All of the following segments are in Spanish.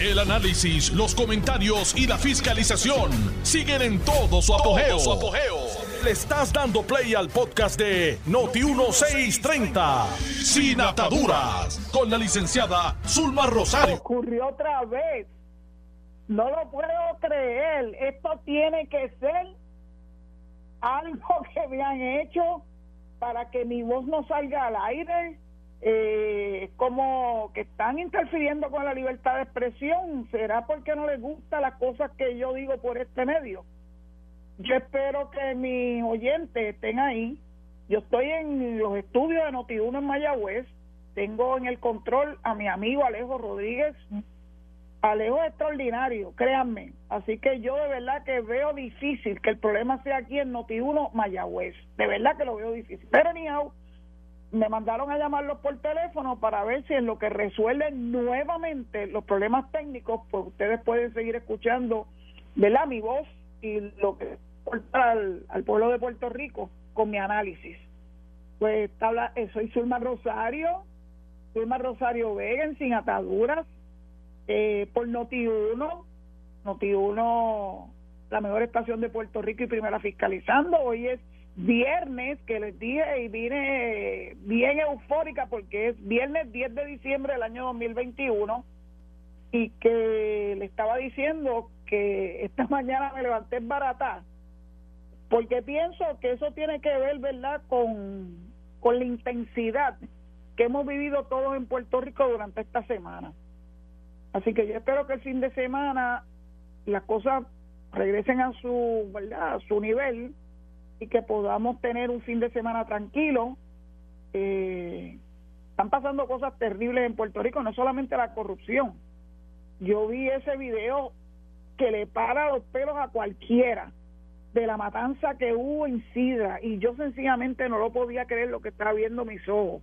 El análisis, los comentarios y la fiscalización siguen en todo su apogeo. Le estás dando play al podcast de Noti1630, Sin Ataduras, con la licenciada Zulma Rosario. Ocurrió otra vez. No lo puedo creer. Esto tiene que ser algo que me han hecho para que mi voz no salga al aire eh, como que están interfiriendo con la libertad de expresión. ¿Será porque no les gusta las cosas que yo digo por este medio? Yo espero que mis oyentes estén ahí. Yo estoy en los estudios de Notiuno en Mayagüez. Tengo en el control a mi amigo Alejo Rodríguez. Alejo es extraordinario, créanme. Así que yo de verdad que veo difícil que el problema sea aquí en Notiuno Mayagüez. De verdad que lo veo difícil. Pero ni me mandaron a llamarlos por teléfono para ver si en lo que resuelven nuevamente los problemas técnicos, pues ustedes pueden seguir escuchando, ¿verdad? Mi voz y lo que aporta al, pueblo de Puerto Rico con mi análisis. Pues habla, eh, soy Zulma Rosario, Zulma Rosario Vega Sin Ataduras, eh, por Noti1, Noti1, la mejor estación de Puerto Rico y primera fiscalizando. Hoy es viernes que les dije y vine bien eufórica porque es viernes 10 de diciembre del año 2021 y que le estaba diciendo que esta mañana me levanté barata porque pienso que eso tiene que ver, ¿verdad?, con, con la intensidad que hemos vivido todos en Puerto Rico durante esta semana. Así que yo espero que el fin de semana las cosas regresen a su, ¿verdad?, a su nivel y que podamos tener un fin de semana tranquilo. Eh, están pasando cosas terribles en Puerto Rico, no solamente la corrupción. Yo vi ese video que le para los pelos a cualquiera de la matanza que hubo en Sidra y yo sencillamente no lo podía creer lo que estaba viendo mis ojos.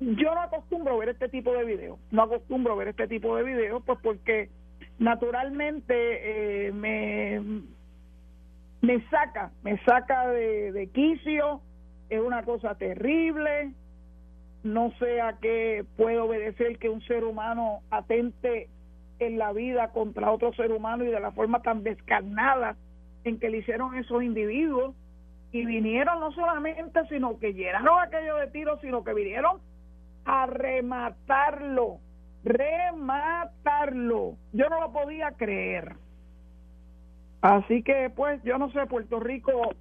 Yo no acostumbro ver este tipo de videos, no acostumbro ver este tipo de videos pues porque naturalmente eh, me me saca, me saca de, de quicio, es una cosa terrible, no sé a qué puede obedecer que un ser humano atente en la vida contra otro ser humano y de la forma tan descarnada en que le hicieron esos individuos. Y vinieron no solamente sino que llenaron aquello de tiros sino que vinieron a rematarlo rematarlo. Yo no lo podía creer Así que, pues, yo no sé, Puerto Rico,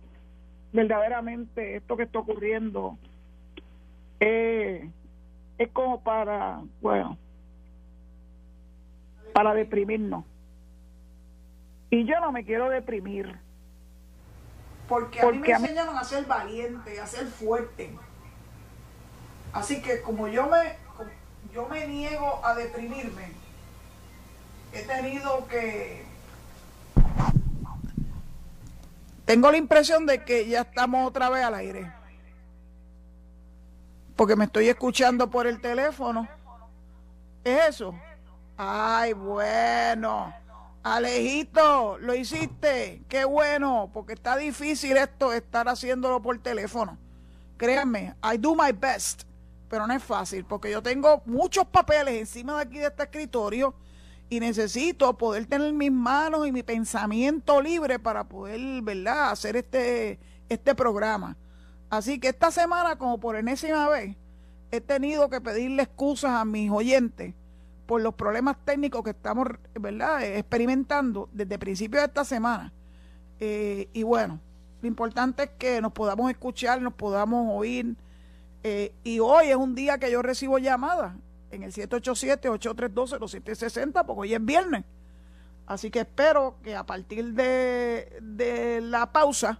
verdaderamente, esto que está ocurriendo eh, es como para, bueno, para deprimirnos. Y yo no me quiero deprimir. Porque a mí me enseñaron a ser valiente, a ser fuerte. Así que como yo me, yo me niego a deprimirme, he tenido que tengo la impresión de que ya estamos otra vez al aire. Porque me estoy escuchando por el teléfono. ¿Es eso? Ay, bueno. Alejito, lo hiciste. Qué bueno, porque está difícil esto, estar haciéndolo por teléfono. Créanme, I do my best, pero no es fácil, porque yo tengo muchos papeles encima de aquí de este escritorio y necesito poder tener mis manos y mi pensamiento libre para poder, ¿verdad?, hacer este, este programa. Así que esta semana, como por enésima vez, he tenido que pedirle excusas a mis oyentes por los problemas técnicos que estamos, ¿verdad?, experimentando desde el principio de esta semana. Eh, y bueno, lo importante es que nos podamos escuchar, nos podamos oír. Eh, y hoy es un día que yo recibo llamadas en el 787-832-0760, porque hoy es viernes. Así que espero que a partir de, de la pausa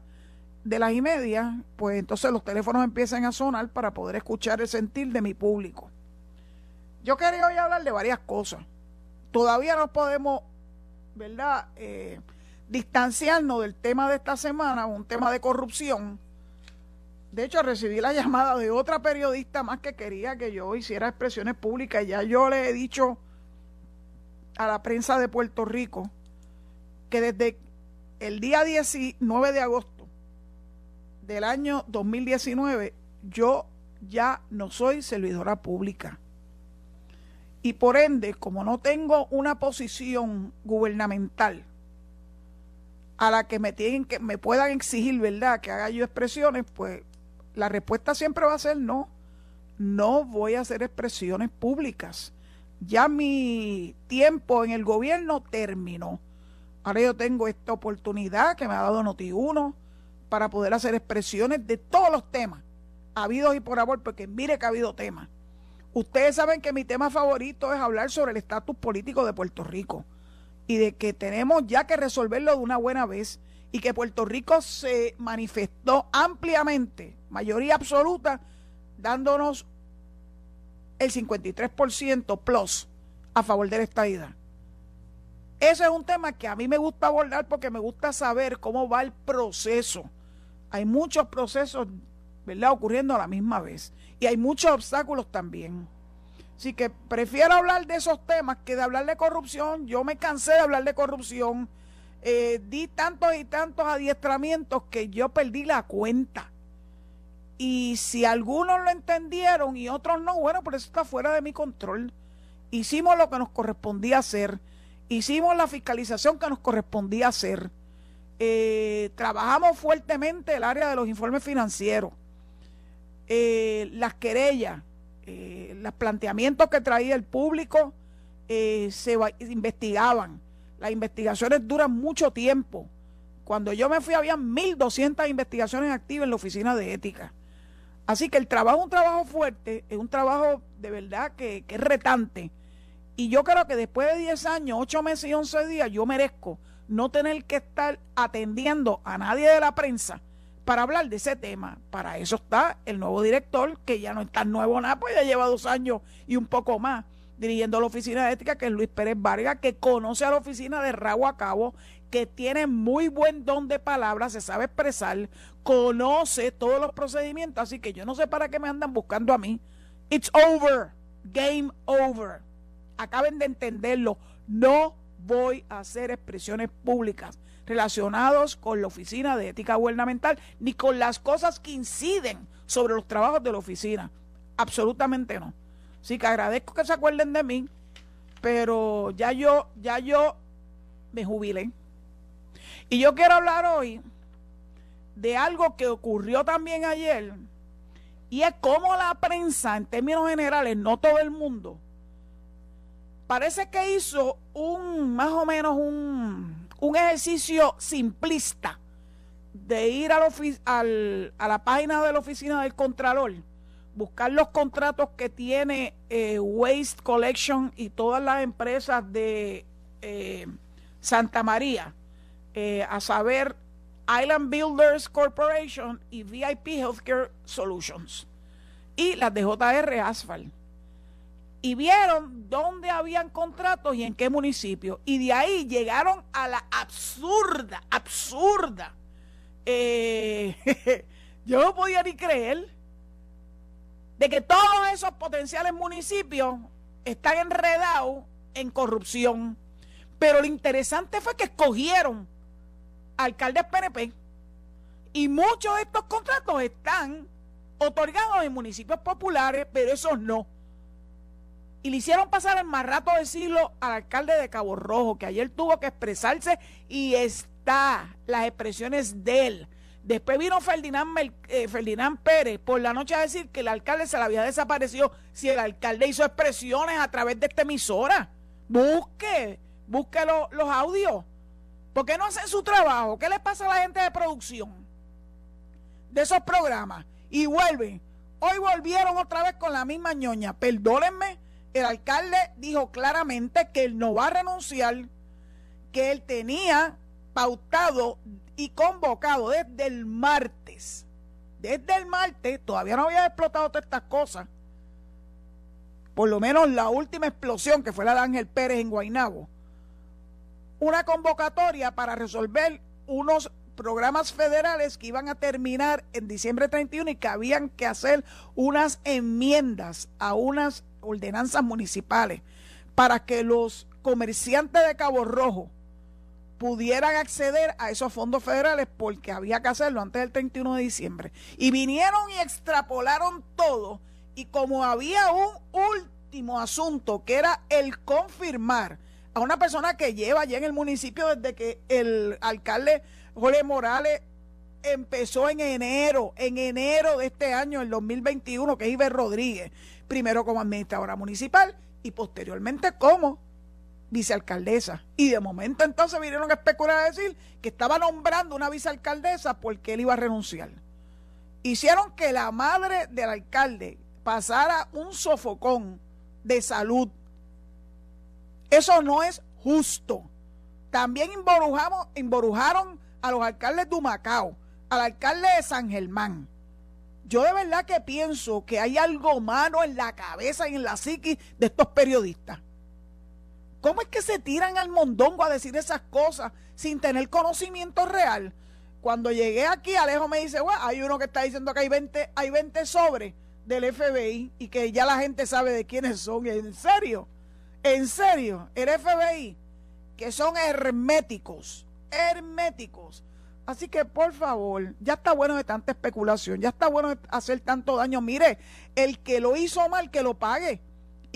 de las y media, pues entonces los teléfonos empiecen a sonar para poder escuchar el sentir de mi público. Yo quería hoy hablar de varias cosas. Todavía no podemos, ¿verdad?, eh, distanciarnos del tema de esta semana, un tema de corrupción de hecho, recibí la llamada de otra periodista más que quería que yo hiciera expresiones públicas. Ya yo le he dicho a la prensa de Puerto Rico que desde el día 19 de agosto del año 2019 yo ya no soy servidora pública. Y por ende, como no tengo una posición gubernamental a la que me tienen que me puedan exigir, ¿verdad?, que haga yo expresiones, pues la respuesta siempre va a ser no. No voy a hacer expresiones públicas. Ya mi tiempo en el gobierno terminó. Ahora yo tengo esta oportunidad que me ha dado Noti1 para poder hacer expresiones de todos los temas, habidos y por amor, porque mire que ha habido temas. Ustedes saben que mi tema favorito es hablar sobre el estatus político de Puerto Rico y de que tenemos ya que resolverlo de una buena vez y que Puerto Rico se manifestó ampliamente, mayoría absoluta, dándonos el 53% plus a favor de la estadidad. Ese es un tema que a mí me gusta abordar porque me gusta saber cómo va el proceso. Hay muchos procesos, ¿verdad?, ocurriendo a la misma vez. Y hay muchos obstáculos también. Así que prefiero hablar de esos temas que de hablar de corrupción. Yo me cansé de hablar de corrupción. Eh, di tantos y tantos adiestramientos que yo perdí la cuenta. Y si algunos lo entendieron y otros no, bueno, por eso está fuera de mi control. Hicimos lo que nos correspondía hacer. Hicimos la fiscalización que nos correspondía hacer. Eh, trabajamos fuertemente el área de los informes financieros. Eh, las querellas los planteamientos que traía el público se investigaban. Las investigaciones duran mucho tiempo. Cuando yo me fui había 1.200 investigaciones activas en la oficina de ética. Así que el trabajo es un trabajo fuerte, es un trabajo de verdad que, que es retante. Y yo creo que después de 10 años, 8 meses y 11 días, yo merezco no tener que estar atendiendo a nadie de la prensa para hablar de ese tema. Para eso está el nuevo director, que ya no es tan nuevo nada, pues ya lleva dos años y un poco más dirigiendo la oficina de ética, que es Luis Pérez Vargas, que conoce a la oficina de rabo a cabo, que tiene muy buen don de palabras, se sabe expresar, conoce todos los procedimientos, así que yo no sé para qué me andan buscando a mí. It's over, game over. Acaben de entenderlo, no voy a hacer expresiones públicas relacionados con la Oficina de Ética Gubernamental, ni con las cosas que inciden sobre los trabajos de la oficina. Absolutamente no. Así que agradezco que se acuerden de mí, pero ya yo, ya yo me jubilé. Y yo quiero hablar hoy de algo que ocurrió también ayer, y es cómo la prensa, en términos generales, no todo el mundo, parece que hizo un, más o menos un, un ejercicio simplista de ir a la página de la oficina del Contralor, buscar los contratos que tiene eh, Waste Collection y todas las empresas de eh, Santa María, eh, a saber Island Builders Corporation y VIP Healthcare Solutions, y las de JR Asphalt y vieron dónde habían contratos y en qué municipio. Y de ahí llegaron a la absurda, absurda. Yo no podía ni creer de que todos esos potenciales municipios están enredados en corrupción. Pero lo interesante fue que escogieron alcaldes PNP y muchos de estos contratos están otorgados en municipios populares, pero esos no. Y le hicieron pasar el más rato del siglo al alcalde de Cabo Rojo, que ayer tuvo que expresarse y está las expresiones de él. Después vino Ferdinand, eh, Ferdinand Pérez por la noche a decir que el alcalde se le había desaparecido si el alcalde hizo expresiones a través de esta emisora. Busque, busque los audios. ¿Por qué no hacen su trabajo? ¿Qué le pasa a la gente de producción de esos programas? Y vuelven. Hoy volvieron otra vez con la misma ñoña. Perdónenme, el alcalde dijo claramente que él no va a renunciar, que él tenía pautado y convocado desde el martes. Desde el martes todavía no había explotado todas estas cosas. Por lo menos la última explosión que fue la de Ángel Pérez en Guaynabo. Una convocatoria para resolver unos programas federales que iban a terminar en diciembre 31 y que habían que hacer unas enmiendas a unas ordenanzas municipales para que los comerciantes de Cabo Rojo pudieran acceder a esos fondos federales porque había que hacerlo antes del 31 de diciembre. Y vinieron y extrapolaron todo y como había un último asunto, que era el confirmar a una persona que lleva allá en el municipio desde que el alcalde Jorge Morales empezó en enero, en enero de este año, el 2021, que es Iber Rodríguez, primero como administradora municipal y posteriormente como vicealcaldesa. Y de momento entonces vinieron a especular a decir que estaba nombrando una vicealcaldesa porque él iba a renunciar. Hicieron que la madre del alcalde pasara un sofocón de salud. Eso no es justo. También involujaron a los alcaldes de Humacao, al alcalde de San Germán. Yo de verdad que pienso que hay algo malo en la cabeza y en la psiquis de estos periodistas. ¿Cómo es que se tiran al mondongo a decir esas cosas sin tener conocimiento real? Cuando llegué aquí, Alejo me dice, bueno, hay uno que está diciendo que hay 20, hay 20 sobres del FBI y que ya la gente sabe de quiénes son. ¿En serio? ¿En serio? El FBI, que son herméticos, herméticos. Así que por favor, ya está bueno de tanta especulación, ya está bueno de hacer tanto daño. Mire, el que lo hizo mal, que lo pague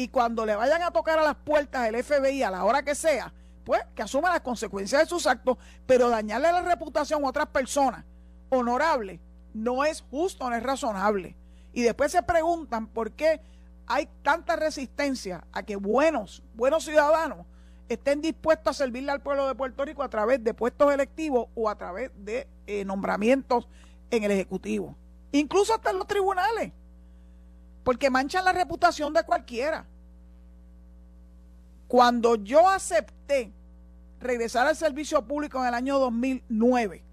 y cuando le vayan a tocar a las puertas del FBI a la hora que sea, pues que asuma las consecuencias de sus actos, pero dañarle la reputación a otras personas honorables no es justo, no es razonable. Y después se preguntan por qué hay tanta resistencia a que buenos, buenos ciudadanos estén dispuestos a servirle al pueblo de Puerto Rico a través de puestos electivos o a través de eh, nombramientos en el Ejecutivo. Incluso hasta en los tribunales porque manchan la reputación de cualquiera. Cuando yo acepté regresar al servicio público en el año 2009,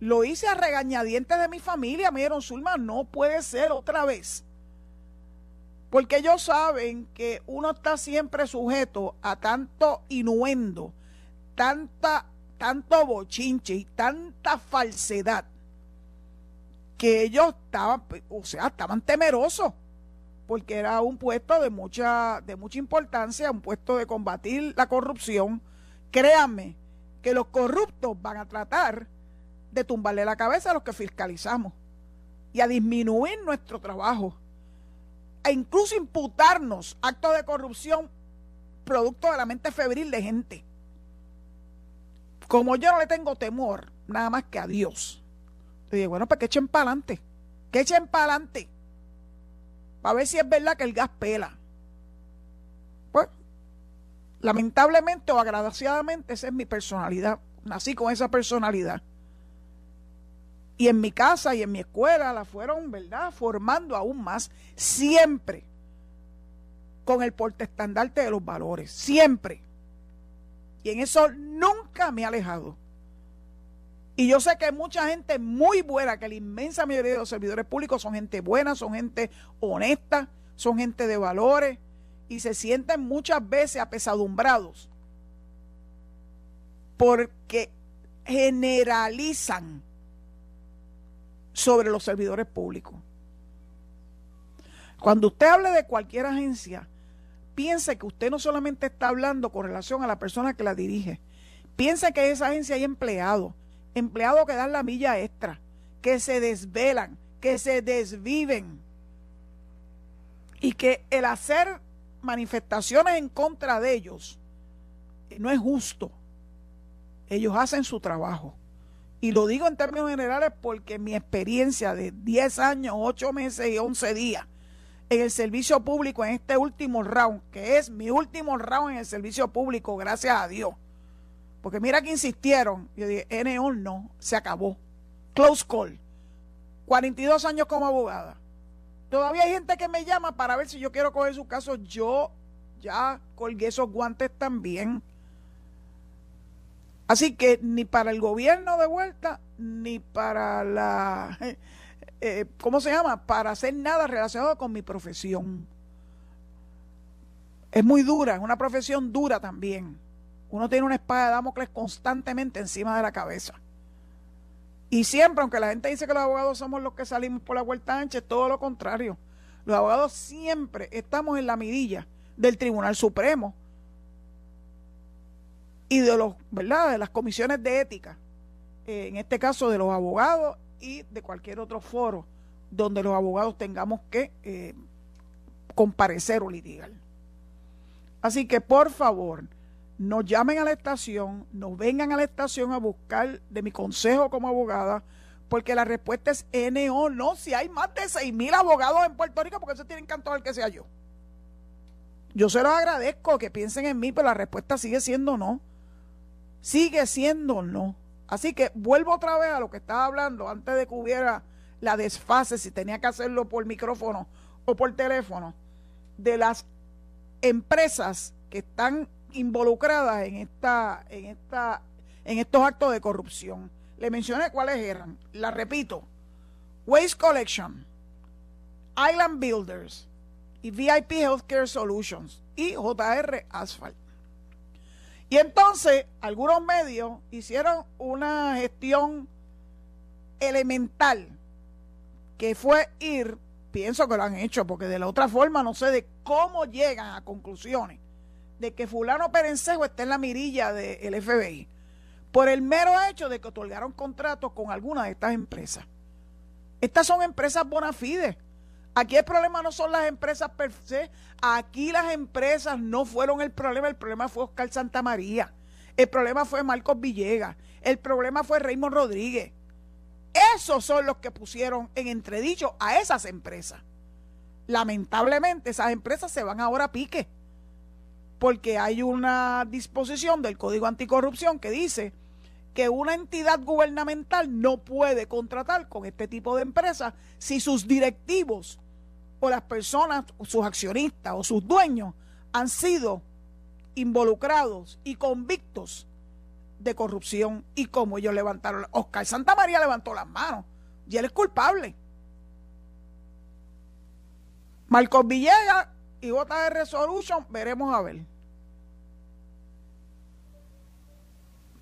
lo hice a regañadientes de mi familia. Me dijeron, Zulma, no puede ser otra vez. Porque ellos saben que uno está siempre sujeto a tanto inuendo, tanta, tanto bochinche y tanta falsedad que ellos estaban, o sea, estaban temerosos, porque era un puesto de mucha, de mucha importancia, un puesto de combatir la corrupción. Créanme que los corruptos van a tratar de tumbarle la cabeza a los que fiscalizamos y a disminuir nuestro trabajo e incluso imputarnos actos de corrupción producto de la mente febril de gente. Como yo no le tengo temor, nada más que a Dios le dije, bueno, pues que echen para adelante. Que echen para adelante. Para ver si es verdad que el gas pela. Pues, lamentablemente o agraciadamente, esa es mi personalidad. Nací con esa personalidad. Y en mi casa y en mi escuela la fueron, ¿verdad?, formando aún más. Siempre con el portestandarte de los valores. Siempre. Y en eso nunca me he alejado. Y yo sé que hay mucha gente muy buena, que la inmensa mayoría de los servidores públicos son gente buena, son gente honesta, son gente de valores y se sienten muchas veces apesadumbrados porque generalizan sobre los servidores públicos. Cuando usted hable de cualquier agencia, piense que usted no solamente está hablando con relación a la persona que la dirige, piense que esa agencia hay empleados empleados que dan la milla extra, que se desvelan, que se desviven y que el hacer manifestaciones en contra de ellos eh, no es justo. Ellos hacen su trabajo. Y lo digo en términos generales porque mi experiencia de 10 años, 8 meses y 11 días en el servicio público en este último round, que es mi último round en el servicio público, gracias a Dios, porque mira que insistieron. Yo dije, NO no, se acabó. Close call. 42 años como abogada. Todavía hay gente que me llama para ver si yo quiero coger su caso. Yo ya colgué esos guantes también. Así que ni para el gobierno de vuelta, ni para la... Eh, ¿Cómo se llama? Para hacer nada relacionado con mi profesión. Es muy dura, es una profesión dura también. Uno tiene una espada de Damocles constantemente encima de la cabeza. Y siempre, aunque la gente dice que los abogados somos los que salimos por la vuelta ancha, es todo lo contrario. Los abogados siempre estamos en la mirilla del Tribunal Supremo y de los, ¿verdad? de las comisiones de ética, eh, en este caso de los abogados y de cualquier otro foro donde los abogados tengamos que eh, comparecer o litigar. Así que por favor, nos llamen a la estación, nos vengan a la estación a buscar de mi consejo como abogada, porque la respuesta es N o no. Si hay más de 6 mil abogados en Puerto Rico, porque se tienen que el que sea yo. Yo se los agradezco que piensen en mí, pero la respuesta sigue siendo no. Sigue siendo no. Así que vuelvo otra vez a lo que estaba hablando antes de que hubiera la desfase, si tenía que hacerlo por micrófono o por teléfono, de las empresas que están involucradas en esta, en esta, en estos actos de corrupción. Le mencioné cuáles eran. La repito. Waste Collection, Island Builders y VIP Healthcare Solutions y JR Asphalt. Y entonces algunos medios hicieron una gestión elemental que fue ir, pienso que lo han hecho, porque de la otra forma no sé de cómo llegan a conclusiones de que fulano Perencejo está en la mirilla del FBI por el mero hecho de que otorgaron contratos con alguna de estas empresas. Estas son empresas bona fide. Aquí el problema no son las empresas per se, aquí las empresas no fueron el problema, el problema fue Oscar Santamaría, el problema fue Marcos Villegas, el problema fue Raymond Rodríguez. Esos son los que pusieron en entredicho a esas empresas. Lamentablemente esas empresas se van ahora a pique porque hay una disposición del Código Anticorrupción que dice que una entidad gubernamental no puede contratar con este tipo de empresas si sus directivos o las personas, sus accionistas o sus dueños han sido involucrados y convictos de corrupción y como ellos levantaron. Oscar Santa María levantó las manos y él es culpable. Marcos Villegas y JR Solution, veremos a ver.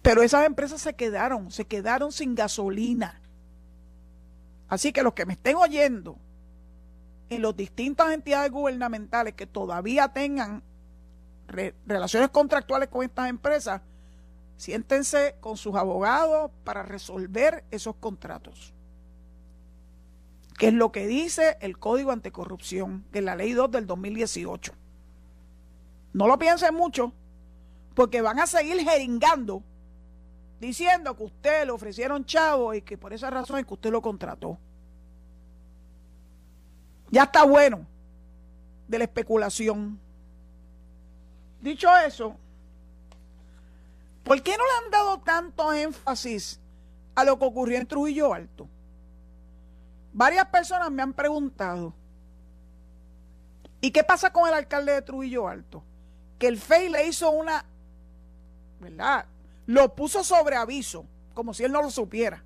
Pero esas empresas se quedaron, se quedaron sin gasolina. Así que los que me estén oyendo en las distintas entidades gubernamentales que todavía tengan relaciones contractuales con estas empresas, siéntense con sus abogados para resolver esos contratos. Que es lo que dice el Código Anticorrupción, de la Ley 2 del 2018. No lo piensen mucho, porque van a seguir jeringando diciendo que usted le ofrecieron chavo y que por esa razón es que usted lo contrató. Ya está bueno de la especulación. Dicho eso, ¿por qué no le han dado tanto énfasis a lo que ocurrió en Trujillo Alto? Varias personas me han preguntado, ¿y qué pasa con el alcalde de Trujillo Alto? Que el FEI le hizo una, ¿verdad? Lo puso sobre aviso, como si él no lo supiera,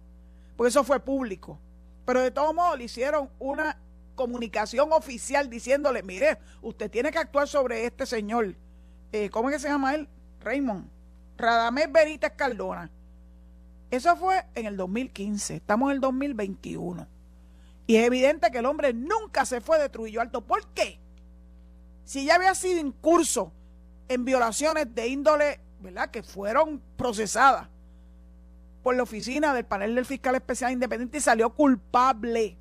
porque eso fue público. Pero de todos modos le hicieron una comunicación oficial diciéndole, mire, usted tiene que actuar sobre este señor. Eh, ¿Cómo es que se llama él? Raymond. Radamés Benítez Cardona. Eso fue en el 2015. Estamos en el 2021. Y es evidente que el hombre nunca se fue de Trujillo Alto. ¿Por qué? Si ya había sido incurso en violaciones de índole ¿verdad? que fueron procesadas por la oficina del panel del fiscal especial independiente y salió culpable.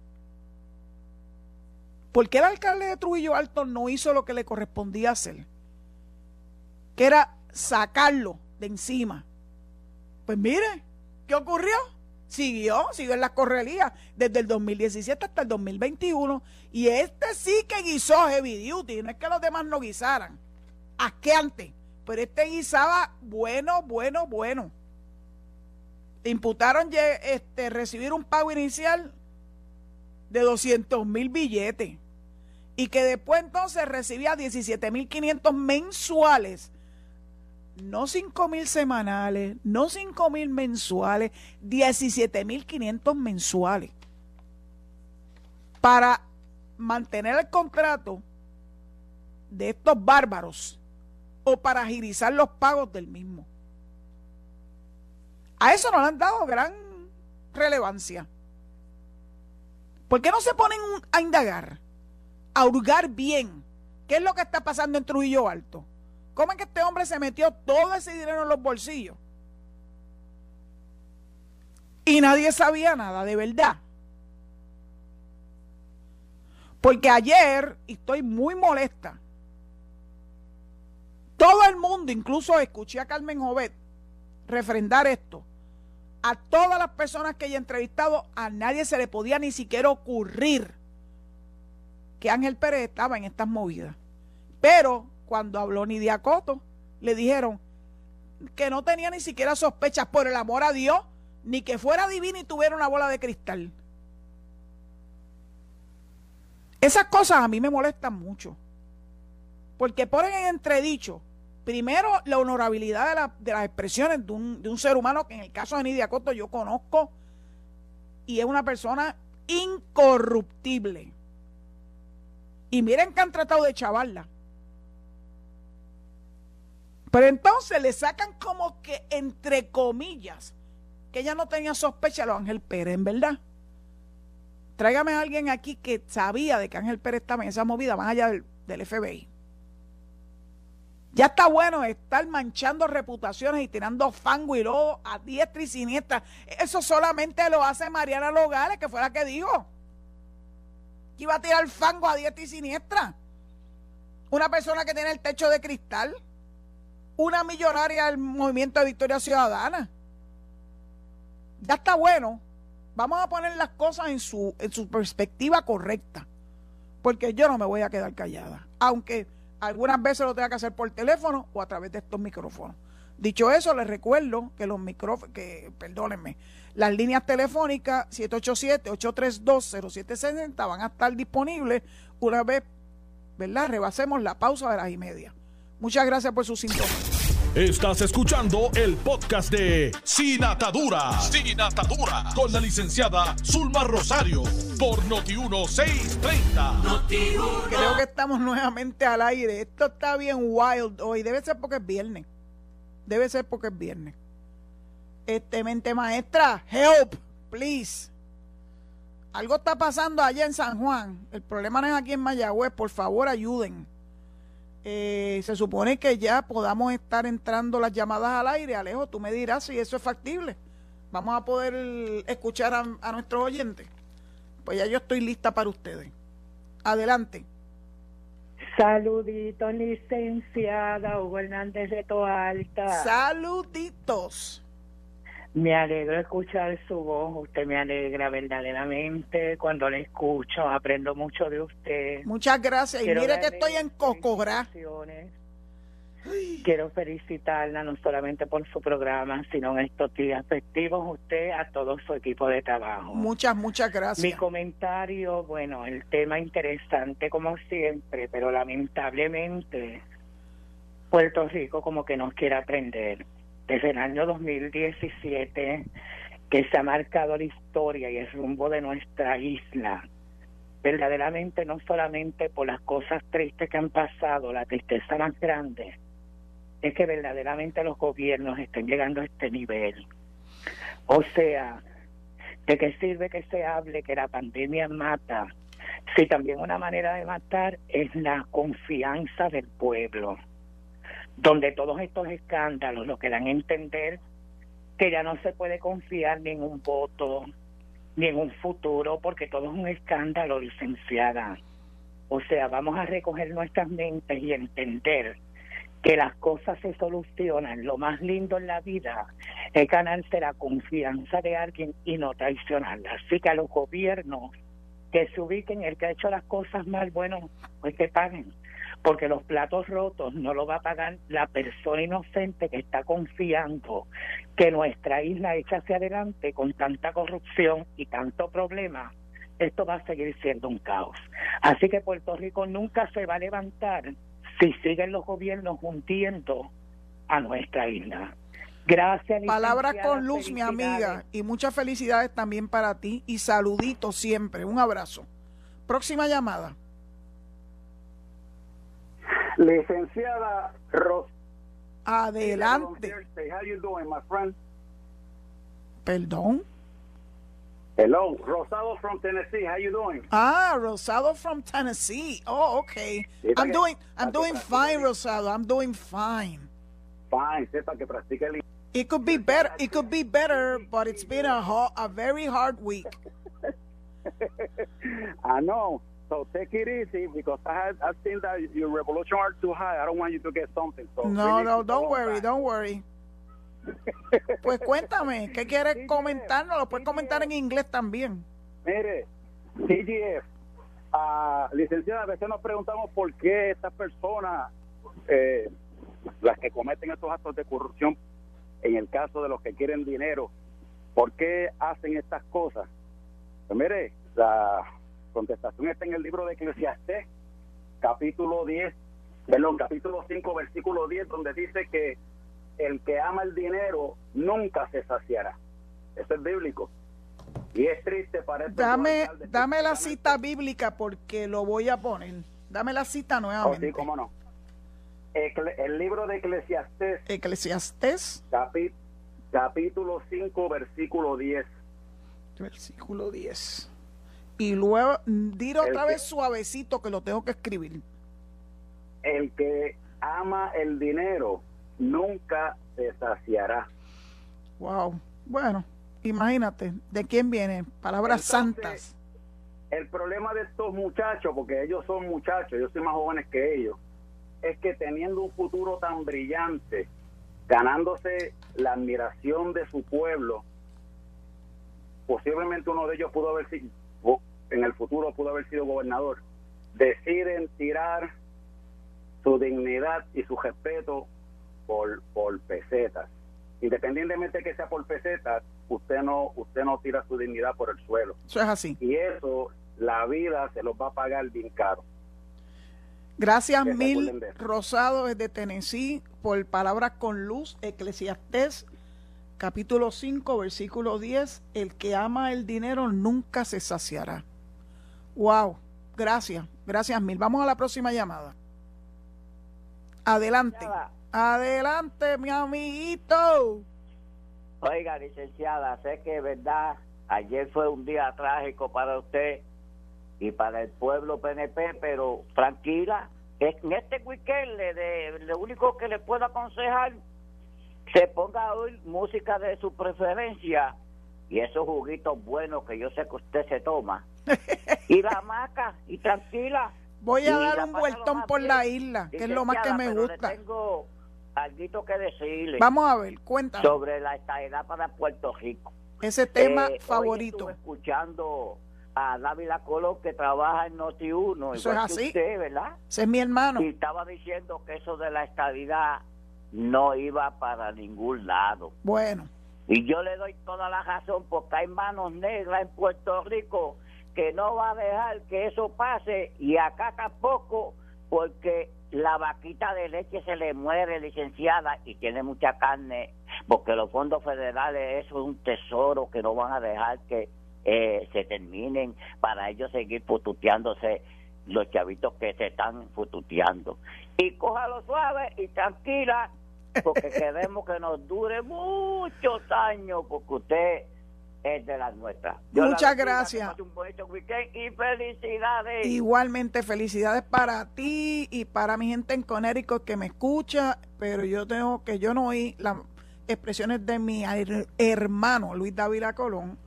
¿Por qué el alcalde de Trujillo Alto no hizo lo que le correspondía hacer? Que era sacarlo de encima. Pues mire, ¿qué ocurrió? Siguió, siguió en la correrías desde el 2017 hasta el 2021. Y este sí que guisó heavy duty, no es que los demás no guisaran. antes pero este guisaba bueno, bueno, bueno. imputaron este, recibir un pago inicial de 200 mil billetes y que después entonces recibía 17 mil 500 mensuales. No 5 mil semanales, no 5 mil mensuales, 17 mil 500 mensuales. Para mantener el contrato de estos bárbaros o para agilizar los pagos del mismo. A eso no le han dado gran relevancia. ¿Por qué no se ponen a indagar, a hurgar bien qué es lo que está pasando en Trujillo Alto? ¿Cómo es que este hombre se metió todo ese dinero en los bolsillos? Y nadie sabía nada, de verdad. Porque ayer, y estoy muy molesta, todo el mundo, incluso escuché a Carmen Jovet refrendar esto. A todas las personas que haya entrevistado, a nadie se le podía ni siquiera ocurrir que Ángel Pérez estaba en estas movidas. Pero cuando habló Nidia Coto, le dijeron que no tenía ni siquiera sospechas por el amor a Dios, ni que fuera divino y tuviera una bola de cristal. Esas cosas a mí me molestan mucho. Porque ponen en entredicho, primero, la honorabilidad de, las expresiones de un, ser humano que en el caso de Nidia Coto yo conozco y es una persona incorruptible. Y miren que han tratado de chavarla. Pero entonces le sacan como que, entre comillas, que ella no tenía sospecha de Ángel Pérez, en verdad. Tráigame a alguien aquí que sabía de que Ángel Pérez estaba en esa movida más allá del, FBI. Ya está bueno estar manchando reputaciones y tirando fango y lodo a diestra y siniestra. Eso solamente lo hace Mariana Logales, que fue la que dijo que iba a tirar fango a diestra y siniestra. Una persona que tiene el techo de cristal. Una millonaria del movimiento de Victoria Ciudadana. Ya está bueno. Vamos a poner las cosas en su, en su perspectiva correcta. Porque yo no me voy a quedar callada. Aunque algunas veces lo tenga que hacer por teléfono o a través de estos micrófonos. Dicho eso, les recuerdo que los micrófonos, que perdónenme, las líneas telefónicas 787-832-0760 van a estar disponibles una vez, ¿verdad? Rebasemos la pausa de las y media. Muchas gracias por su sintonía. Estás escuchando el podcast de Sin Atadura. Sin Atadura. Con la licenciada Zulma Rosario. Por Noti1630. Creo que estamos nuevamente al aire. Esto está bien wild hoy. Debe ser porque es viernes. Debe ser porque es viernes. Este, mente maestra, help, please. Algo está pasando allá en San Juan. El problema no es aquí en Mayagüez. Por favor, ayuden. Eh, se supone que ya podamos estar entrando las llamadas al aire. Alejo, tú me dirás si eso es factible. Vamos a poder escuchar a, a nuestros oyentes. Pues ya yo estoy lista para ustedes. Adelante. Saluditos, licenciada Hugo Hernández de Toalta. Saluditos. Me alegro escuchar su voz, usted me alegra verdaderamente. Cuando le escucho, aprendo mucho de usted. Muchas gracias. y mire que estoy en Cocobra. Quiero felicitarla no solamente por su programa, sino en estos días festivos, usted a todo su equipo de trabajo. Muchas, muchas gracias. Mi comentario, bueno, el tema interesante como siempre, pero lamentablemente Puerto Rico como que nos quiere aprender desde el año 2017 que se ha marcado la historia y el rumbo de nuestra isla. Verdaderamente no solamente por las cosas tristes que han pasado, la tristeza más grande, es que verdaderamente los gobiernos estén llegando a este nivel. O sea, ¿de qué sirve que se hable que la pandemia mata? Si también una manera de matar es la confianza del pueblo donde todos estos escándalos lo que dan a entender que ya no se puede confiar ni en un voto ni en un futuro porque todo es un escándalo, licenciada. O sea, vamos a recoger nuestras mentes y entender que las cosas se solucionan. Lo más lindo en la vida es ganarse la confianza de alguien y no traicionarla. Así que a los gobiernos que se ubiquen, el que ha hecho las cosas mal, bueno, pues que paguen porque los platos rotos no lo va a pagar la persona inocente que está confiando que nuestra isla echa hacia adelante con tanta corrupción y tanto problema, esto va a seguir siendo un caos. Así que Puerto Rico nunca se va a levantar si siguen los gobiernos hundiendo a nuestra isla. Gracias. Palabras con luz, mi amiga, y muchas felicidades también para ti y saluditos siempre. Un abrazo. Próxima llamada. Licenciada Ros. Adelante. How you doing, my friend? Perdón. Hello, Rosado from Tennessee. How you doing? Ah, Rosado from Tennessee. Oh, okay. I'm doing I'm doing fine, Rosado. I'm doing fine. Fine, sepa que practique el It could be better. It could be better, but it's been a a very hard week. I know. So take it easy because I I've seen that your revolution are too high. I don't want you to get something. So No, no, don't worry, back. don't worry. Pues cuéntame, ¿qué quieres comentarnos? Lo puedes comentar en inglés también. Mire, TGF, ah, licenciada, a veces nos preguntamos por qué estas personas, eh, las que cometen estos actos de corrupción, en el caso de los que quieren dinero, ¿por qué hacen estas cosas? Pues mire, la contestación está en el libro de Eclesiastés, capítulo 10, perdón, capítulo 5, versículo 10, donde dice que el que ama el dinero nunca se saciará. Eso es bíblico. Y es triste para este Dame, dame la cita bíblica porque lo voy a poner. Dame la cita Oh, nuevamente. sí, cómo no. Ecle- el libro de Eclesiastés, Eclesiastés, capi- capítulo 5, versículo 10. versículo 10. Y luego, dilo otra que- vez suavecito que lo tengo que escribir. El que ama el dinero nunca se saciará. Wow. Bueno, imagínate, ¿de quién viene? Palabras Entonces, santas. El problema de estos muchachos, porque ellos son muchachos, yo soy más jóvenes que ellos, es que teniendo un futuro tan brillante, ganándose la admiración de su pueblo, posiblemente uno de ellos pudo haber sido, en el futuro pudo haber sido gobernador, deciden tirar su dignidad y su respeto por, por pesetas. Independientemente que sea por pesetas, usted no, usted no tira su dignidad por el suelo Eso es así. y eso la vida se los va a pagar bien caro. Gracias Que mil. Rosado desde Tennessee, por palabras con luz, Eclesiastés, capítulo 5, versículo 10, el que ama el dinero nunca se saciará. Wow, gracias, gracias mil. Vamos a la próxima llamada. Adelante, adelante, mi amiguito. Oiga, licenciada, sé que es verdad, ayer fue un día trágico para usted y para el pueblo PNP, pero tranquila, en este weekend le de, lo único que le puedo aconsejar, se ponga a oír música de su preferencia y esos juguitos buenos que yo sé que usted se toma. y la hamaca, y tranquila. Voy a dar un vueltón por bien. la isla, que es lo más que me gusta. tengo algo que decirle Vamos a ver, cuéntame. sobre la estadidad para Puerto Rico. Ese tema Eh, hoy favorito. estuve escuchando a Dávila Colón que trabaja en Noti1, Eso es así. usted, ¿verdad? Ese es mi hermano. Y estaba diciendo que eso de la estadidad no iba para ningún lado. Bueno, Y yo le doy toda la razón porque hay manos negras en Puerto Rico que no va a dejar que eso pase y acá tampoco porque la vaquita de leche se le muere licenciada y tiene mucha carne porque los fondos federales eso es un tesoro que no van a dejar que eh, se terminen para ellos seguir fututeándose los chavitos que se están fututeando. Y cójalo suave y tranquila porque queremos que nos dure muchos años porque usted es de las nuestras. La Muchas bendiga, gracias. un weekend y felicidades. Igualmente, felicidades para ti y para mi gente en Connecticut que me escucha, pero yo tengo que yo no oí las expresiones de mi her- hermano Luis Dávila Colón.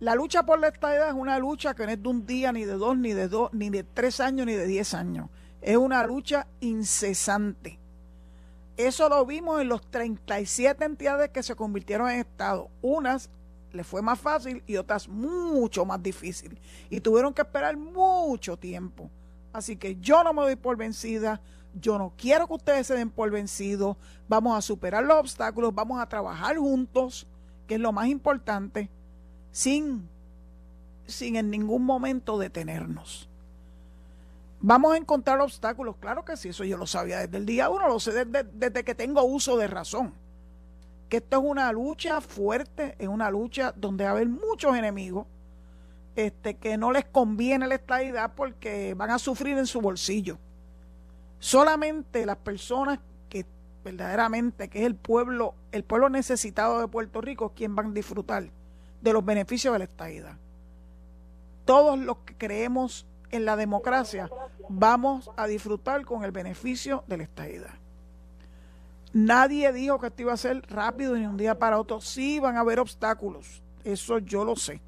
La lucha por la estadidad es una lucha que no es de un día, ni de dos, ni de dos, ni de tres años, ni de diez años. Es una lucha incesante. Eso lo vimos en los 37 entidades que se convirtieron en Estado. Unas les fue más fácil y otras mucho más difícil. Y tuvieron que esperar mucho tiempo. Así que yo no me doy por vencida. Yo no quiero que ustedes se den por vencidos. Vamos a superar los obstáculos. Vamos a trabajar juntos, que es lo más importante, sin, sin en ningún momento detenernos. Vamos a encontrar obstáculos, claro que sí, eso yo lo sabía desde el día uno, lo sé desde, desde que tengo uso de razón. Que esto es una lucha fuerte, es una lucha donde va a haber muchos enemigos, este, que no les conviene la estadidad porque van a sufrir en su bolsillo. Solamente las personas que verdaderamente, que es el pueblo, el pueblo necesitado de Puerto Rico, quien van a disfrutar de los beneficios de la estadidad. Todos los que creemos en la democracia vamos a disfrutar con el beneficio de la estadidad. Nadie dijo que esto iba a ser rápido ni un día para otro. Sí van a haber obstáculos, eso yo lo sé.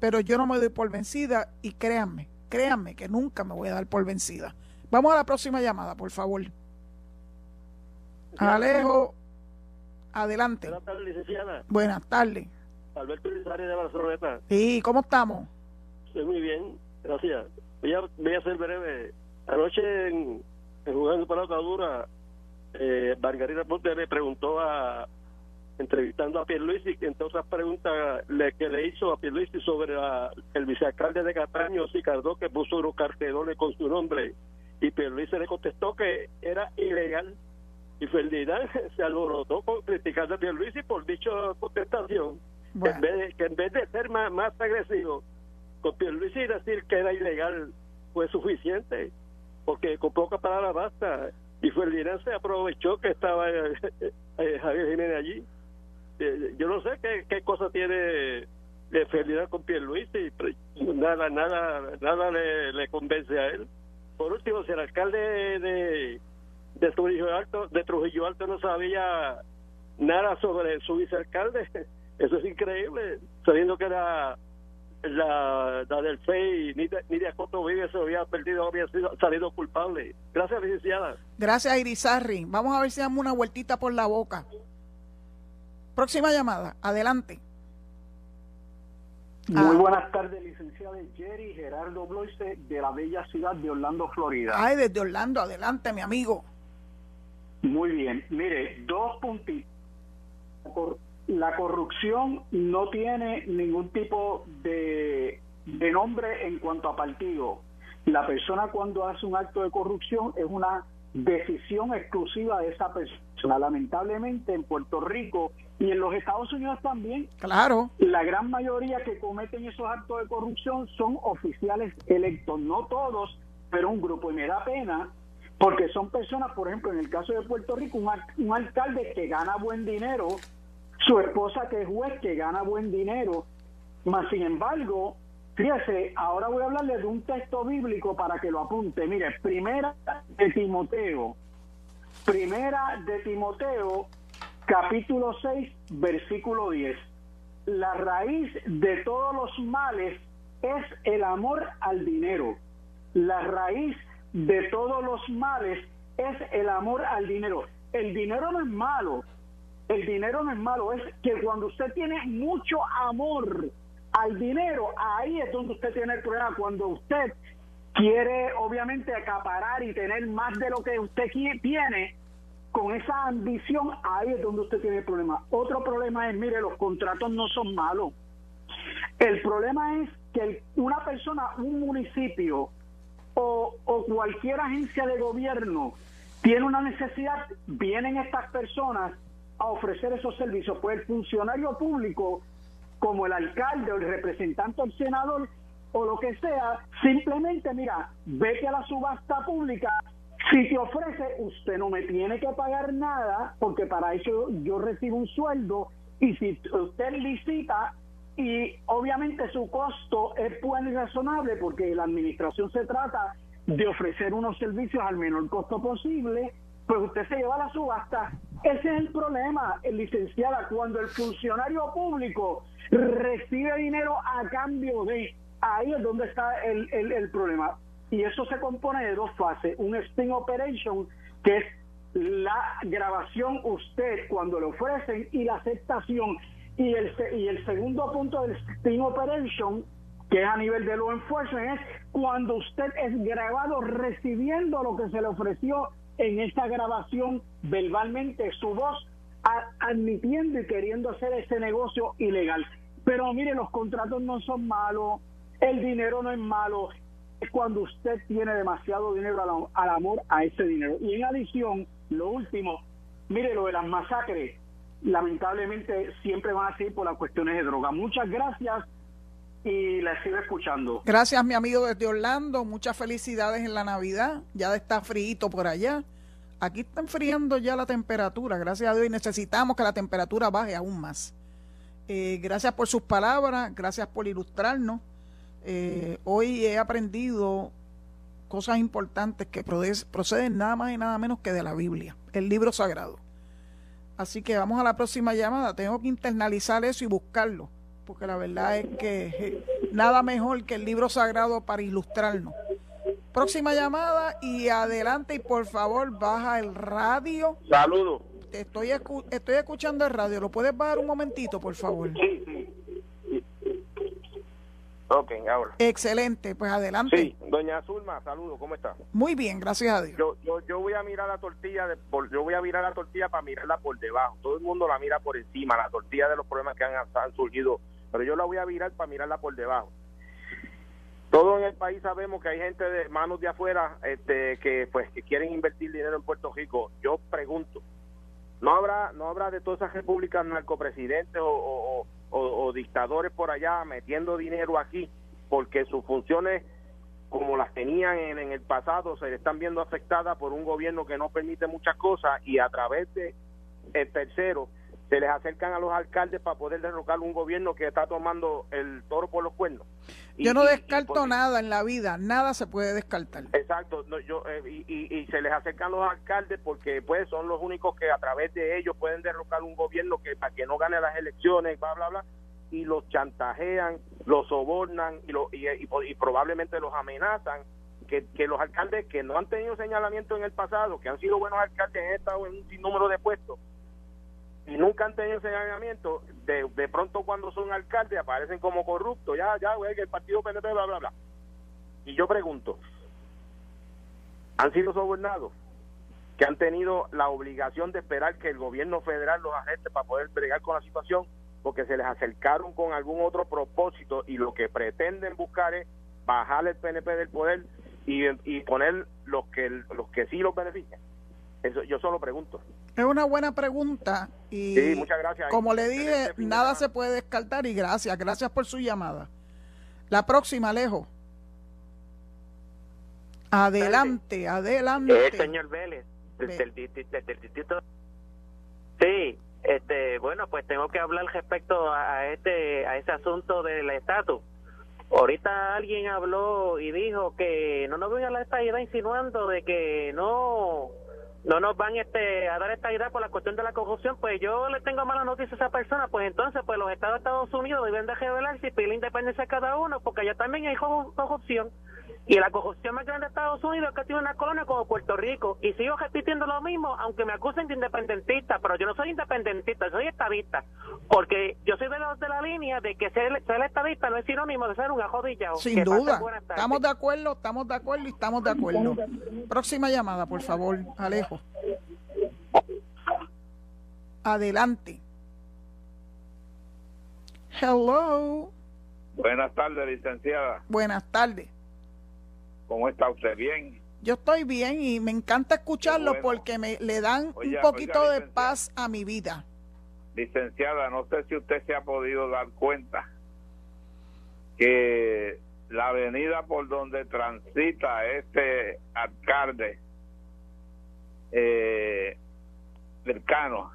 Pero yo no me doy por vencida y créanme créanme que nunca me voy a dar por vencida. Vamos a la próxima llamada, por favor. Alejo, adelante. Buenas tardes, licenciada. Buenas tardes. Alberto Lizarri de Barcelona. Sí, ¿cómo estamos? Estoy muy bien, gracias. Voy a, voy a ser breve. Anoche en, en Jugando para la Dura, eh, Margarita Ponte le preguntó a entrevistando a Pierluisi, entre otras preguntas le, que le hizo a Pierluisi sobre la- el vicealcalde de Cataño, Sicardo, que puso unos cartelones con su nombre, y Pierluisi le contestó que era ilegal, y Ferdinand se alborotó con criticando a Pierluisi por dicha contestación, Bueno. en vez de, que en vez de ser más, más agresivo con Pierluisi decir que era ilegal fue suficiente, porque con pocas palabras basta, y Ferdinand se aprovechó que estaba eh, eh, Javier Jiménez allí. Eh, yo no sé qué, qué cosa tiene de Ferdinand con Pierluisi, nada, nada, nada le, le convence a él. Por último, si el alcalde de, de Trujillo Alto, de Trujillo Alto no sabía nada sobre su vicealcalde, eso es increíble, sabiendo que era la, la del FEI, ni de, ni de Acoto Vive se había perdido, había sido, salido culpable. Gracias, licenciada. Gracias, Irizarri. Vamos a ver si damos una vueltita por la boca. Próxima llamada, adelante. Muy Ah. buenas tardes, licenciado Jerry Gerardo Bloise de la bella ciudad de Orlando, Florida. Ay, desde Orlando, adelante, mi amigo. Muy bien, mire, dos puntitos. La corrupción no tiene ningún tipo de, de nombre en cuanto a partido. La persona cuando hace un acto de corrupción es una decisión exclusiva de esa persona. Lamentablemente en Puerto Rico y en los Estados Unidos también Claro, la gran mayoría que cometen esos actos de corrupción son oficiales electos, no todos, pero un grupo. Y me da pena porque son personas, por ejemplo, en el caso de Puerto Rico, un alcalde que gana buen dinero, su esposa que es juez que gana buen dinero, más sin embargo, fíjese, ahora voy a hablarle de un texto bíblico para que lo apunte. Mire, primera de Timoteo, primera de Timoteo, capítulo 6, versículo 10. La raíz de todos los males es el amor al dinero. La raíz de todos los males es el amor al dinero. El dinero no es malo. El dinero no es malo. Es que cuando usted tiene mucho amor al dinero, ahí es donde usted tiene el problema. Cuando usted quiere, obviamente, acaparar y tener más de lo que usted tiene, con esa ambición, ahí es donde usted tiene el problema. Otro problema es, mire, los contratos no son malos. El problema es que una persona, un municipio o, o cualquier agencia de gobierno tiene una necesidad, vienen estas personas a ofrecer esos servicios. Pues el funcionario público, como el alcalde o el representante o el senador o lo que sea, simplemente, mira, vete a la subasta pública. Si te ofrece, usted no me tiene que pagar nada, porque para eso yo recibo un sueldo. Y si usted licita, y obviamente su costo es bueno y razonable, porque la administración se trata de ofrecer unos servicios al menor costo posible, pues usted se lleva la subasta. Ese es el problema, eh, licenciada, cuando el funcionario público recibe dinero a cambio de, ahí es donde está el, el, problema. Y eso se compone de dos fases, un sting operation, que es la grabación usted cuando le ofrecen y la aceptación. Y el, y el segundo punto del sting operation, que es a nivel de law enforcement, es cuando usted es grabado recibiendo lo que se le ofreció en esa grabación verbalmente, su voz admitiendo y queriendo hacer ese negocio ilegal. Pero mire, los contratos no son malos, el dinero no es malo, es cuando usted tiene demasiado dinero al, al amor a ese dinero. Y en adición, lo último, mire lo de las masacres, lamentablemente siempre van a seguir por las cuestiones de droga. Muchas gracias y la sigo escuchando. Gracias, mi amigo desde Orlando. Muchas felicidades en la Navidad. Ya está frío por allá. Aquí está enfriando ya la temperatura. Gracias a Dios y necesitamos que la temperatura baje aún más. Eh, gracias por sus palabras. Gracias por ilustrarnos. Eh, hoy he aprendido cosas importantes que proceden nada más y nada menos que de la Biblia, el libro sagrado. Así que vamos a la próxima llamada. Tengo que internalizar eso y buscarlo, porque la verdad es que nada mejor que el libro sagrado para ilustrarnos. Próxima llamada y adelante y por favor baja el radio. Saludos. Te estoy, estoy escuchando el radio. ¿Lo puedes bajar un momentito, por favor? Sí, sí. Ok, ahora. Excelente, pues adelante. Sí, doña Zulma, saludos, ¿cómo está? Muy bien, gracias a Dios. Yo, yo, yo voy a mirar la tortilla, de, yo voy a mirar la tortilla para mirarla por debajo. Todo el mundo la mira por encima, la tortilla de los problemas que han, han surgido, pero yo la voy a mirar para mirarla por debajo. Todo en el país sabemos que hay gente de manos de afuera este, que pues que quieren invertir dinero en Puerto Rico. Yo pregunto, ¿no habrá no habrá de todas esas repúblicas narcopresidentes o, o, dictadores por allá metiendo dinero aquí porque sus funciones como las tenían en, en el pasado se están viendo afectadas por un gobierno que no permite muchas cosas y a través de el tercero se les acercan a los alcaldes para poder derrocar un gobierno que está tomando el toro por los cuernos. yo no descarto nada en la vida, nada se puede descartar. Exacto, yo, eh, y, se les acercan los alcaldes porque pues son los únicos que a través de ellos pueden derrocar un gobierno que para que no gane las elecciones, bla, bla, bla, y los chantajean, los sobornan y, lo, y, y probablemente los amenazan que, que, los alcaldes que no han tenido señalamiento en el pasado, que han sido buenos alcaldes, han estado en un sinnúmero de puestos, y nunca han tenido señalamiento, de, de pronto cuando son alcaldes aparecen como corruptos, ya, ya, güey, que el partido PNP, bla, bla, bla. Y yo pregunto, ¿han sido sobornados? que han tenido la obligación de esperar que el gobierno federal los arreste para poder bregar con la situación, porque se les acercaron con algún otro propósito y lo que pretenden buscar es bajar el PNP del poder y, y poner los que los que sí los benefician. Eso yo solo pregunto. Es una buena pregunta y muchas gracias. como le dije, nada se puede descartar y gracias, gracias por su llamada. La próxima, Alejo. Adelante, adelante. El señor Vélez, del, distrito. Sí, este, bueno, pues tengo que hablar respecto a este a ese asunto del estatus. Ahorita alguien habló y dijo que no nos venga la estadía insinuando de que no no nos van este a dar esta idea por la cuestión de la corrupción, pues yo le tengo mala noticia a esa persona, pues entonces pues los estados Estados Unidos deben de revelarse y pedir la independencia a cada uno, porque allá también hay corrupción. Y la corrupción más grande de Estados Unidos es que tiene una colonia como Puerto Rico. Y sigo repitiendo lo mismo, aunque me acusen de independentista, pero yo no soy independentista, soy estadista. Porque yo soy de los de la línea de que ser, ser estadista no es sinónimo de ser un ajodillado. Sin duda. Estamos de acuerdo, estamos de acuerdo y estamos de acuerdo. Próxima llamada, por favor, Alejo. Adelante. Hello. Buenas tardes, licenciada. Buenas tardes. ¿Cómo está usted? ¿Bien? Yo estoy bien y me encanta escucharlo porque me le dan un poquito de paz a mi vida. Licenciada, no sé si usted se ha podido dar cuenta que la avenida por donde transita este alcalde eh, cercano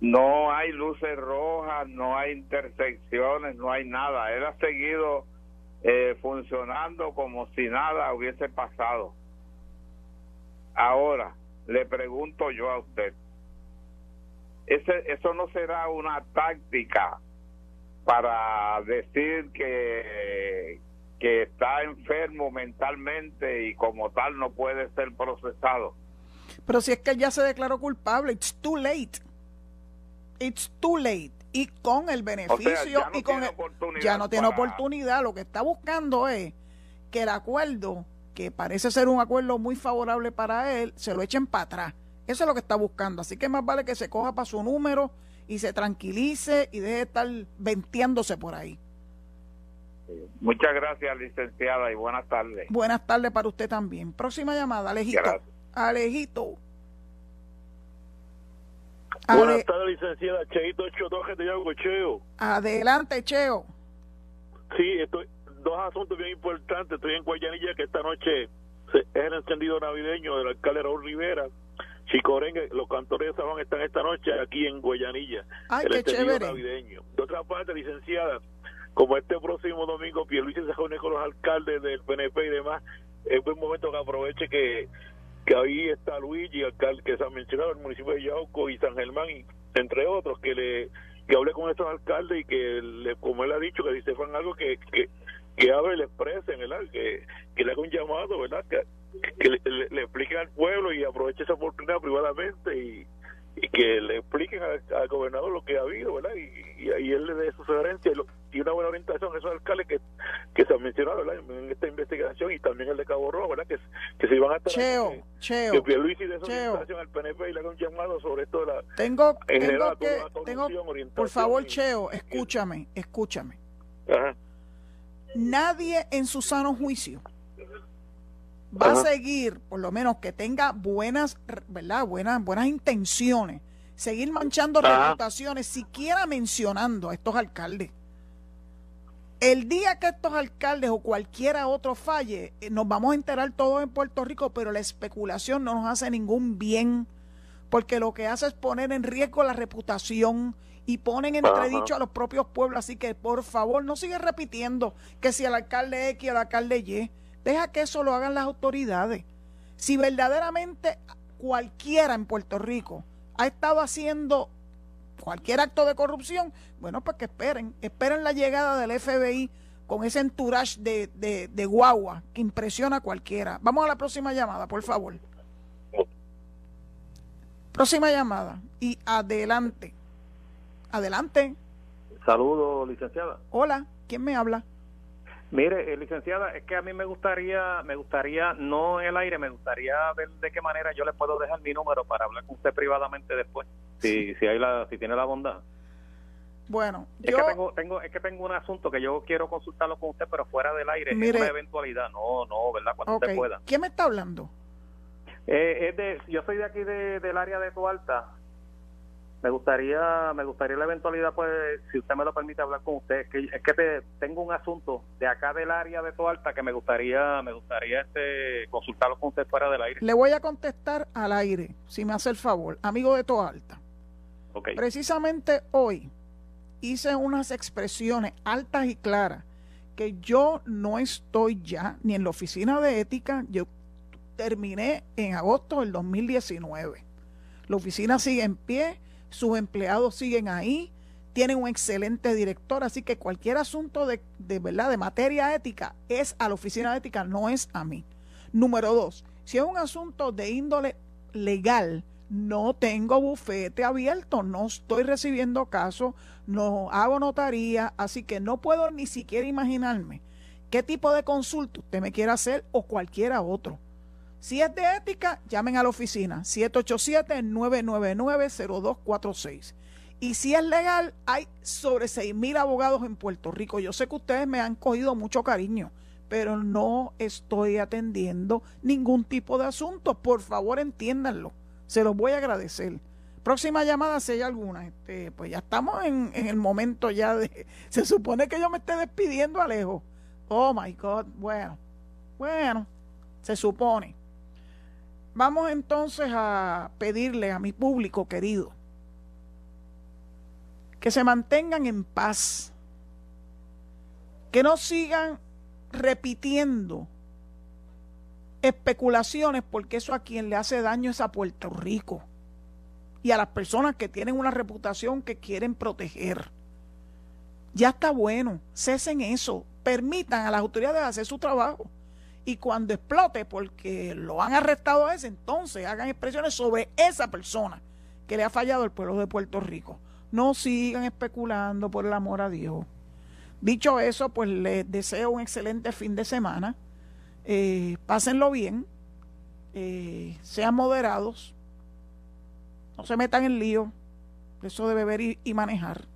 no hay luces rojas, no hay intersecciones, no hay nada. Él ha seguido eh, funcionando como si nada hubiese pasado. Ahora, le pregunto yo a usted, ese, ¿eso no será una táctica para decir que, que está enfermo mentalmente y como tal no puede ser procesado? Pero si es que ya se declaró culpable, it's too late. It's too late y con el beneficio y con el, ya no tiene oportunidad. Lo que está buscando es que el acuerdo que parece ser un acuerdo muy favorable para él se lo echen para atrás. Eso es lo que está buscando. Así que más vale que se coja para su número y se tranquilice y deje de estar venteándose por ahí. Muchas gracias licenciada y buenas tardes. Buenas tardes para usted también. Próxima llamada Alejito. Alejito Buenas tardes, licenciada. Cheito Chotoje de Yago Cheo. Adelante, Cheo. Sí, estoy, dos asuntos bien importantes. Estoy en Guayanilla, que esta noche es el encendido navideño del alcalde Raúl Rivera. Chicorengue, los cantores de Juan están esta noche aquí en Guayanilla. Ay, el qué chévere. navideño. De otra parte, licenciada, como este próximo domingo Pierluisi se reúne con los alcaldes del PNP y demás, es buen momento que aproveche que que ahí está Luigi, alcalde que se ha mencionado, el municipio de Yauco y San Germán, y, entre otros, que le que hable con estos alcaldes y que, le, como él ha dicho, que dice Juan algo que, que, que hable y le expresen, ¿verdad? Que, que le haga un llamado, ¿verdad? Que, le, le, le expliquen al pueblo y aproveche esa oportunidad privadamente y, y que le expliquen al, gobernador lo que ha habido, ¿verdad? Y, y, y él le dé su sugerencia y, lo- y una buena orientación a esos alcaldes que, que se han mencionado, ¿verdad? En esta investigación y también el de Cabo Rojo, ¿verdad? Que, que se iban a estar Cheo, que, Cheo, que Pierluisi dé esa Cheo. orientación al PNP y le haga un llamado sobre esto de la tengo, en general, tengo que, tengo, por favor, y- Cheo, escúchame, escúchame. Ajá. Nadie en su sano juicio va a seguir, por lo menos que tenga buenas, ¿verdad? Buenas, buenas intenciones, seguir manchando Ajá. reputaciones, siquiera mencionando a estos alcaldes. El día que estos alcaldes o cualquiera otro falle, eh, nos vamos a enterar todos en Puerto Rico, pero la especulación no nos hace ningún bien, porque lo que hace es poner en riesgo la reputación y ponen Ajá. entredicho a los propios pueblos. Así que, por favor, no sigue repitiendo que si el alcalde X o el alcalde Y, deja que eso lo hagan las autoridades. Si verdaderamente cualquiera en Puerto Rico ha estado haciendo cualquier acto de corrupción, bueno, pues que esperen, esperen la llegada del FBI con ese entourage de, de, de guagua que impresiona a cualquiera. Vamos a la próxima llamada, por favor. Próxima llamada y adelante. Adelante. Saludos, licenciada. Hola, ¿quién me habla? Mire, eh, licenciada, es que a mí me gustaría, me gustaría, no en el aire, me gustaría ver de qué manera yo le puedo dejar mi número para hablar con usted privadamente después, si, si hay la, si tiene la bondad. Bueno, Es yo que tengo, tengo, es que tengo un asunto que yo quiero consultarlo con usted, pero fuera del aire, Mire. es una eventualidad, no, no, ¿verdad? Cuando usted pueda. ¿Quién me está hablando? Eh, es de, yo soy de aquí de, del área de Tualta. Me gustaría, me gustaría la eventualidad, pues, si usted me lo permite hablar con usted. Es que, es que te- tengo un asunto de acá del área de Tualta que me gustaría, me gustaría este, consultarlo con usted fuera del aire. Le voy a contestar al aire, si me hace el favor, amigo de Toa Alta. Ok. Precisamente hoy hice unas expresiones altas y claras que yo no estoy ya ni en la oficina de ética, yo terminé en agosto del 2019. La oficina sigue en pie, sus empleados siguen ahí, tienen un excelente director, así que cualquier asunto de, de verdad de materia ética es a la oficina ética, no es a mí. Número dos, si es un asunto de índole legal, no tengo bufete abierto, no estoy recibiendo casos, no hago notaría, así que no puedo ni siquiera imaginarme qué tipo de consulta usted me quiera hacer o cualquiera otro. Si es de ética, llamen a la oficina 787-999-0246. Y si es legal, hay sobre 6.000 abogados en Puerto Rico. Yo sé que ustedes me han cogido mucho cariño, pero no estoy atendiendo ningún tipo de asunto. Por favor, entiéndanlo. Se los voy a agradecer. Próxima llamada, si hay alguna. Este, pues ya estamos en, en el momento ya de... Se supone que yo me esté despidiendo, Alejo. Oh, my God. Bueno, bueno, se supone. Vamos entonces a pedirle a mi público querido que se mantengan en paz, que no sigan repitiendo especulaciones, porque eso a quien le hace daño es a Puerto Rico y a las personas que tienen una reputación que quieren proteger. Ya está bueno, cesen eso, permitan a las autoridades hacer su trabajo y cuando explote, porque lo han arrestado a ese, entonces hagan expresiones sobre esa persona que le ha fallado al pueblo de Puerto Rico. No sigan especulando, por el amor a Dios. Dicho eso, pues les deseo un excelente fin de semana. Eh, pásenlo bien, eh, sean moderados, no se metan en lío, eso de beber y, y manejar.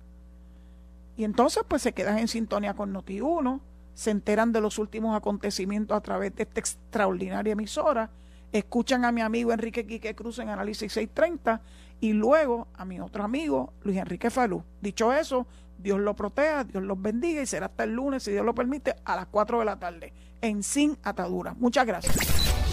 Y entonces, pues se quedan en sintonía con Noti1, se enteran de los últimos acontecimientos a través de esta extraordinaria emisora, escuchan a mi amigo Enrique Quique Cruz en Análisis 630 y luego a mi otro amigo Luis Enrique Falú. Dicho eso, Dios lo proteja, Dios los bendiga y será hasta el lunes, si Dios lo permite, a las 4 de la tarde en Sin Atadura. Muchas gracias.